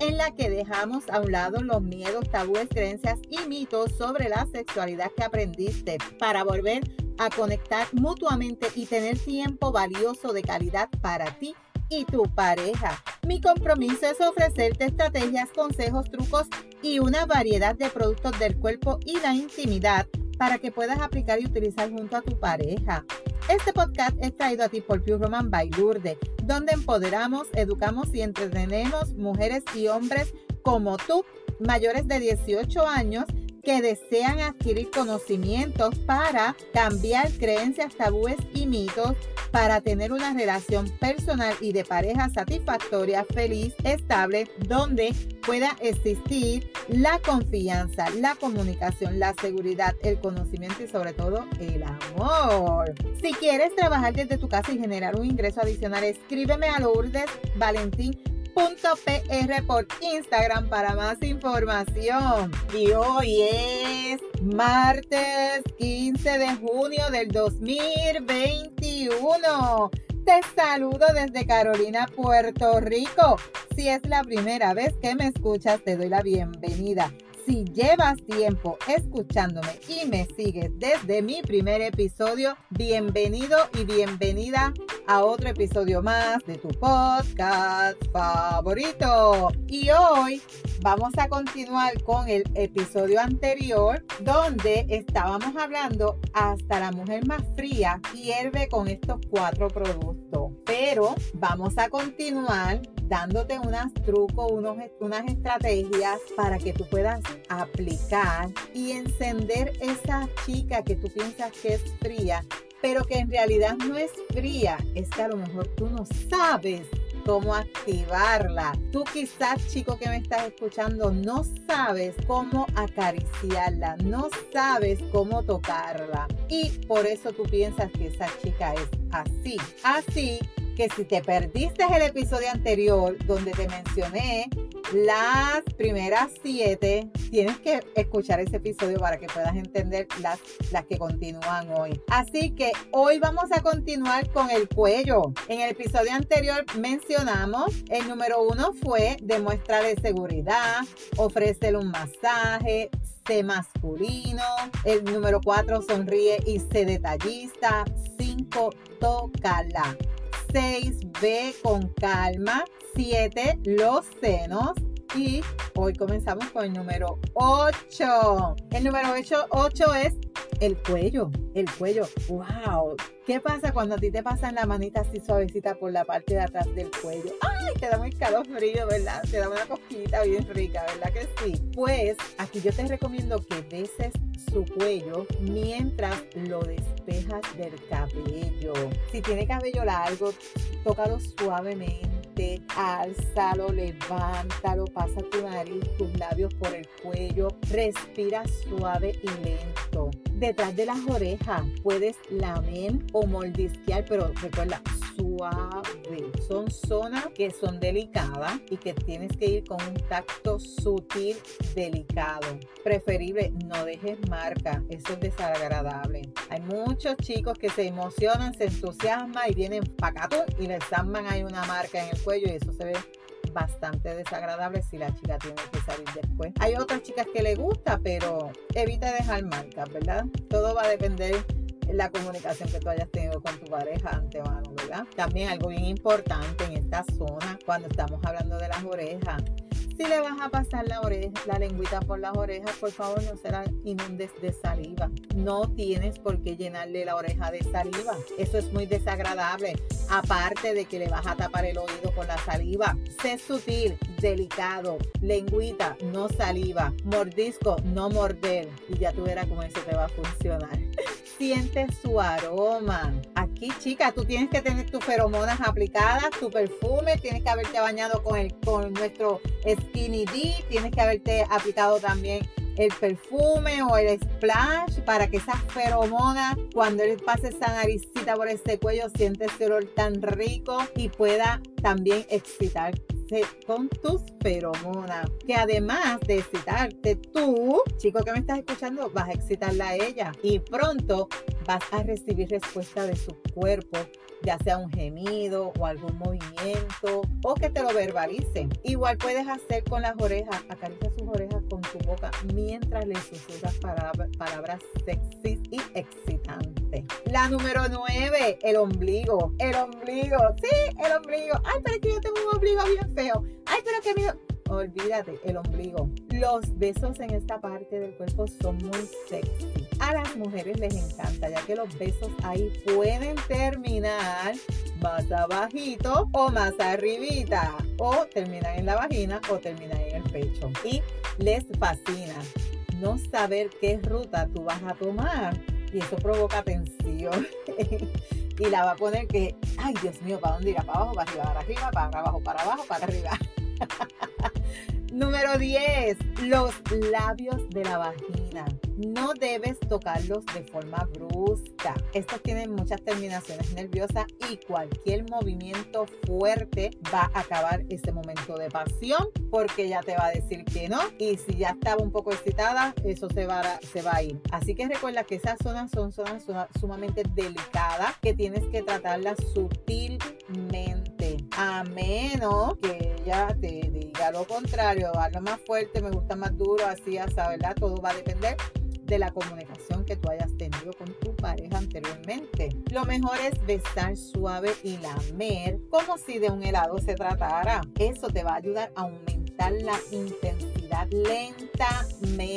en la que dejamos a un lado los miedos, tabúes, creencias y mitos sobre la sexualidad que aprendiste para volver a conectar mutuamente y tener tiempo valioso de calidad para ti y tu pareja. Mi compromiso es ofrecerte estrategias, consejos, trucos y una variedad de productos del cuerpo y la intimidad para que puedas aplicar y utilizar junto a tu pareja. Este podcast es traído a ti por Pure Roman by Lourdes, donde empoderamos, educamos y entretenemos mujeres y hombres como tú, mayores de 18 años, que desean adquirir conocimientos para cambiar creencias, tabúes y mitos para tener una relación personal y de pareja satisfactoria, feliz, estable, donde pueda existir la confianza, la comunicación, la seguridad, el conocimiento y sobre todo el amor. Si quieres trabajar desde tu casa y generar un ingreso adicional, escríbeme a Lourdes Valentín .pr por Instagram para más información. Y hoy es martes 15 de junio del 2021. Te saludo desde Carolina, Puerto Rico. Si es la primera vez que me escuchas, te doy la bienvenida. Si llevas tiempo escuchándome y me sigues desde mi primer episodio, bienvenido y bienvenida a otro episodio más de tu podcast favorito. Y hoy vamos a continuar con el episodio anterior donde estábamos hablando hasta la mujer más fría hierve con estos cuatro productos. Pero vamos a continuar dándote unos trucos, unos, unas estrategias para que tú puedas aplicar y encender esa chica que tú piensas que es fría, pero que en realidad no es fría. Es que a lo mejor tú no sabes cómo activarla. Tú quizás, chico que me estás escuchando, no sabes cómo acariciarla, no sabes cómo tocarla. Y por eso tú piensas que esa chica es así. Así que si te perdiste el episodio anterior donde te mencioné las primeras siete, tienes que escuchar ese episodio para que puedas entender las, las que continúan hoy. Así que hoy vamos a continuar con el cuello. En el episodio anterior mencionamos, el número uno fue demuéstrale seguridad, ofrécele un masaje, sé masculino. El número cuatro sonríe y sé detallista. Cinco, tócala. 6, ve con calma. 7, los senos. Y hoy comenzamos con el número 8. El número 8, 8 es el cuello, el cuello. ¡Wow! ¿Qué pasa cuando a ti te pasan la manita así suavecita por la parte de atrás del cuello? ¡Ay! Te da muy calor frío, ¿verdad? Te da una cosquillita bien rica, ¿verdad que sí? Pues aquí yo te recomiendo que beses su cuello mientras lo despejas del cabello. Si tiene cabello largo, tócalo suavemente, álzalo, levántalo, pasa tu nariz, tus labios por el cuello, respira suave y lento. Detrás de las orejas puedes lamer o mordisquear, pero recuerda, suave. Son zonas que son delicadas y que tienes que ir con un tacto sutil, delicado. Preferible, no dejes marca, eso es desagradable. Hay muchos chicos que se emocionan, se entusiasman y vienen pacatú y les arman ahí una marca en el cuello y eso se ve bastante desagradable si la chica tiene que salir después. Hay otras chicas que le gusta, pero evita dejar marcas, ¿verdad? Todo va a depender la comunicación que tú hayas tenido con tu pareja antemano, ¿verdad? También algo bien importante en esta zona, cuando estamos hablando de las orejas, si le vas a pasar la oreja, la lengüita por las orejas, por favor no se la inundes de saliva. No tienes por qué llenarle la oreja de saliva. Eso es muy desagradable. Aparte de que le vas a tapar el oído con la saliva. Sé sutil, delicado. Lengüita, no saliva. Mordisco, no morder. Y ya tú verás cómo eso te va a funcionar. Siente su aroma. Chica, tú tienes que tener tus feromonas aplicadas, tu perfume, tienes que haberte bañado con, el, con nuestro Skinny D, tienes que haberte aplicado también el perfume o el splash para que esa feromona, cuando él pase esa naricita por ese cuello, siente ese olor tan rico y pueda también excitar con tus feromonas. Que además de excitarte tú, chico que me estás escuchando, vas a excitarla a ella. Y pronto vas a recibir respuesta de su cuerpo ya sea un gemido o algún movimiento o que te lo verbalice. Igual puedes hacer con las orejas, acaricia sus orejas con tu boca mientras le susurras palabras, palabras sexys y excitantes. La número 9, el ombligo. El ombligo, sí, el ombligo. Ay, pero es que yo tengo un ombligo bien feo. Ay, pero que mi olvídate, el ombligo. Los besos en esta parte del cuerpo son muy sexy. A las mujeres les encanta, ya que los besos ahí pueden terminar más abajito o más arribita. O terminan en la vagina o terminan en el pecho. Y les fascina no saber qué ruta tú vas a tomar. Y eso provoca tensión. y la va a poner que, ay Dios mío, ¿para dónde irá? ¿Para abajo, para arriba, para arriba, para abajo, para abajo, para arriba? Número 10. Los labios de la vagina. No debes tocarlos de forma brusca. Estos tienen muchas terminaciones nerviosas y cualquier movimiento fuerte va a acabar ese momento de pasión porque ya te va a decir que no. Y si ya estaba un poco excitada, eso se va a, se va a ir. Así que recuerda que esas zonas son zonas sumamente delicadas que tienes que tratarlas sutilmente. A menos que ella te diga lo contrario, lo más fuerte, me gusta más duro, así, hasta, ¿verdad? Todo va a depender de la comunicación que tú hayas tenido con tu pareja anteriormente. Lo mejor es besar suave y lamer como si de un helado se tratara. Eso te va a ayudar a aumentar la intensidad lentamente.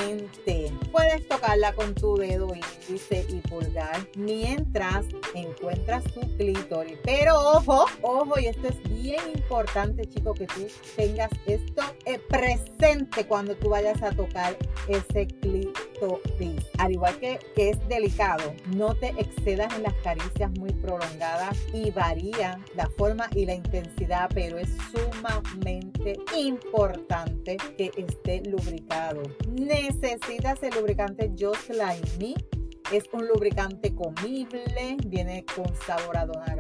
Puedes tocarla con tu dedo índice y pulgar mientras encuentras tu clítoris. Pero ojo, ojo, y esto es bien importante, chico, que tú tengas esto eh, presente cuando tú vayas a tocar ese clítoris al igual que, que es delicado, no te excedas en las caricias muy prolongadas y varía la forma y la intensidad, pero es sumamente importante que esté lubricado. Necesitas el lubricante Just Like Me es un lubricante comible, viene con sabor a dona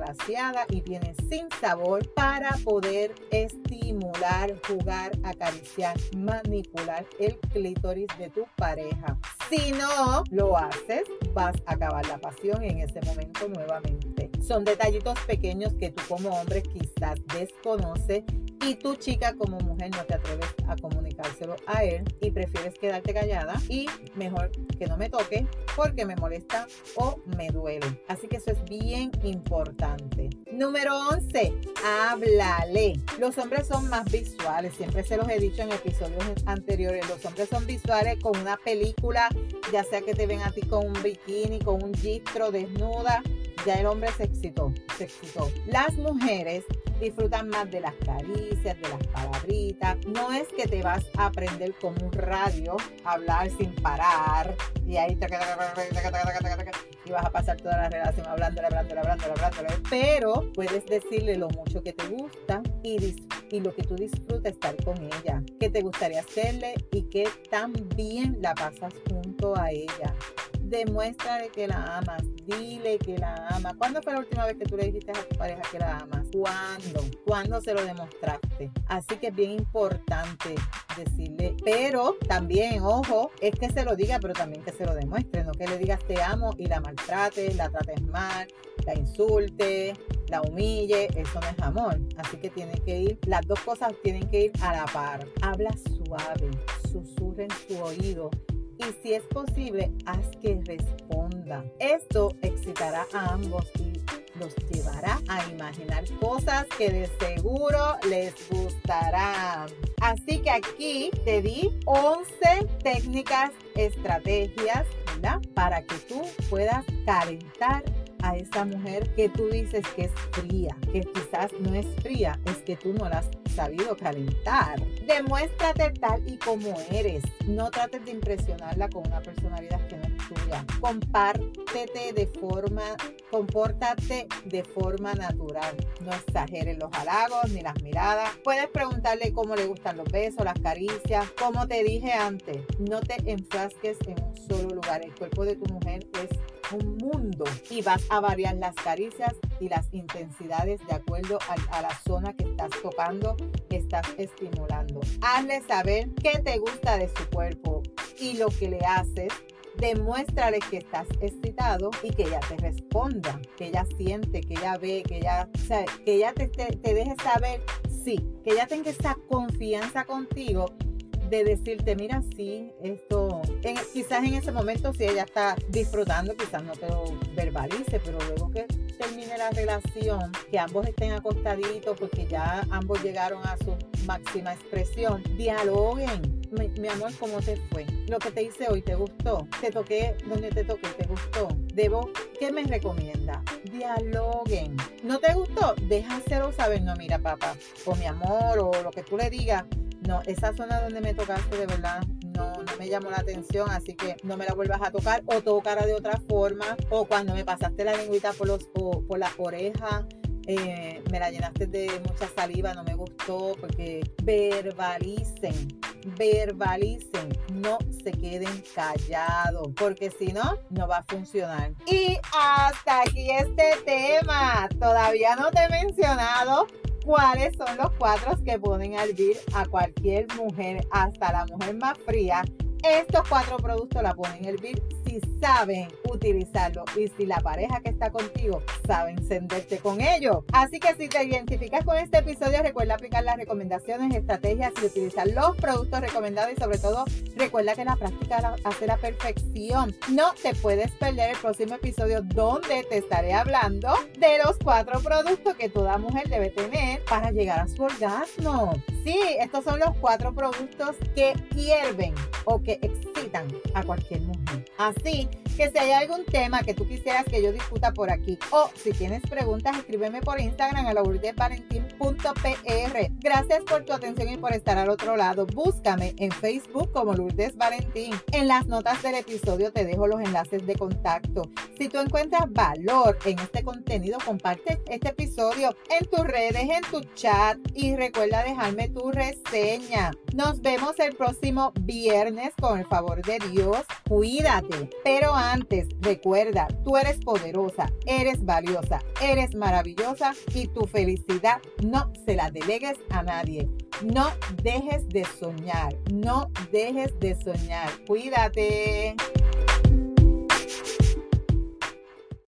y viene sin sabor para poder estimular, jugar, acariciar, manipular el clítoris de tu pareja. Si no lo haces, vas a acabar la pasión en ese momento nuevamente. Son detallitos pequeños que tú como hombre quizás desconoces y tu chica como mujer no te atreves a comunicárselo a él y prefieres quedarte callada y mejor que no me toque porque me molesta o me duele. Así que eso es bien importante. Número 11, háblale. Los hombres son más visuales, siempre se los he dicho en episodios anteriores, los hombres son visuales con una película, ya sea que te ven a ti con un bikini, con un gistro desnuda, ya el hombre se excitó, se excitó. Las mujeres disfrutan más de las caricias, de las palabritas. No es que te vas a aprender como un radio, a hablar sin parar y ahí y vas a pasar toda la relación hablando, hablando, hablando, hablando, pero puedes decirle lo mucho que te gusta y, y lo que tú disfrutas estar con ella, que te gustaría hacerle y que también la pasas junto a ella. Demuéstrale que la amas, dile que la amas. ¿Cuándo fue la última vez que tú le dijiste a tu pareja que la amas? ¿Cuándo? ¿Cuándo se lo demostraste? Así que es bien importante decirle, pero también, ojo, es que se lo diga, pero también que se lo demuestre, no que le digas te amo y la maltrates, la trates mal, la insulte, la humille, eso no es amor. Así que tiene que ir, las dos cosas tienen que ir a la par. Habla suave, susurra en su oído y si es posible, haz que responda. Esto excitará a ambos y los llevará a imaginar cosas que de seguro les gustarán. Así que aquí te di 11 técnicas, estrategias, ¿verdad? Para que tú puedas calentar a esa mujer que tú dices que es fría, que quizás no es fría, es que tú no la has sabido calentar. Demuéstrate tal y como eres. No trates de impresionarla con una personalidad que no es tuya. Compártete de forma, compórtate de forma natural. No exageres los halagos ni las miradas. Puedes preguntarle cómo le gustan los besos, las caricias. Como te dije antes, no te enfrasques en un solo lugar. El cuerpo de tu mujer es un mundo y vas a variar las caricias y las intensidades de acuerdo a, la zona que estás tocando, que estás estimulando. Hazle saber qué te gusta de su cuerpo y lo que le haces demuéstrale que estás excitado y que ella te responda, que ella siente, que ella ve, que ella, que ella te, te, deje saber, sí, que ella tenga esa confianza contigo de decirte, mira, sí, esto, quizás en ese momento si ella está disfrutando, quizás no te lo verbalice, pero luego que termine la relación, que ambos estén acostaditos porque ya ambos llegaron a su máxima expresión, dialoguen. Mi, amor, ¿cómo te fue? Lo que te hice hoy, ¿te gustó? Te toqué donde te toqué, ¿te gustó? Debo, ¿qué me recomienda? Dialoguen. ¿No te gustó? Déjaselo saber. No, mira, papá, o mi amor, o lo que tú le digas no, esa zona donde me tocaste de verdad no, me llamó la atención, así que no me la vuelvas a tocar o tocara de otra forma. O cuando me pasaste la lengüita por, los, por las orejas, eh, me la llenaste de mucha saliva, no me gustó, porque verbalicen, verbalicen, no se queden callados, porque si no, no va a funcionar. Y hasta aquí este tema, todavía no te he mencionado cuáles son los cuatro que ponen a hervir a cualquier mujer, hasta la mujer más fría. Estos cuatro productos la ponen a hervir si saben utilizarlo y si la pareja que está contigo sabe encenderte con ello. Así que si te identificas con este episodio, recuerda aplicar las recomendaciones, estrategias y utilizar los productos recomendados y sobre todo recuerda que la práctica hace la perfección. No te puedes perder el próximo episodio donde te estaré hablando de los cuatro productos que toda mujer debe tener para llegar a su orgasmo. Sí, estos son los cuatro productos que hierven o que a cualquier mujer. Así que si hay algún tema que tú quisieras que yo discuta por aquí o si tienes preguntas, escríbeme por Instagram a lourdesvalentín.pr. Gracias por tu atención y por estar al otro lado. Búscame en Facebook como Lourdes Valentín. En las notas del episodio te dejo los enlaces de contacto. Si tú encuentras valor en este contenido, comparte este episodio en tus redes, en tu chat y recuerda dejarme tu reseña. Nos vemos el próximo viernes con el de Dios. Cuídate, pero antes, recuerda, tú eres poderosa, eres valiosa, eres maravillosa y tu felicidad no se la delegues a nadie. No dejes de soñar, no dejes de soñar. Cuídate.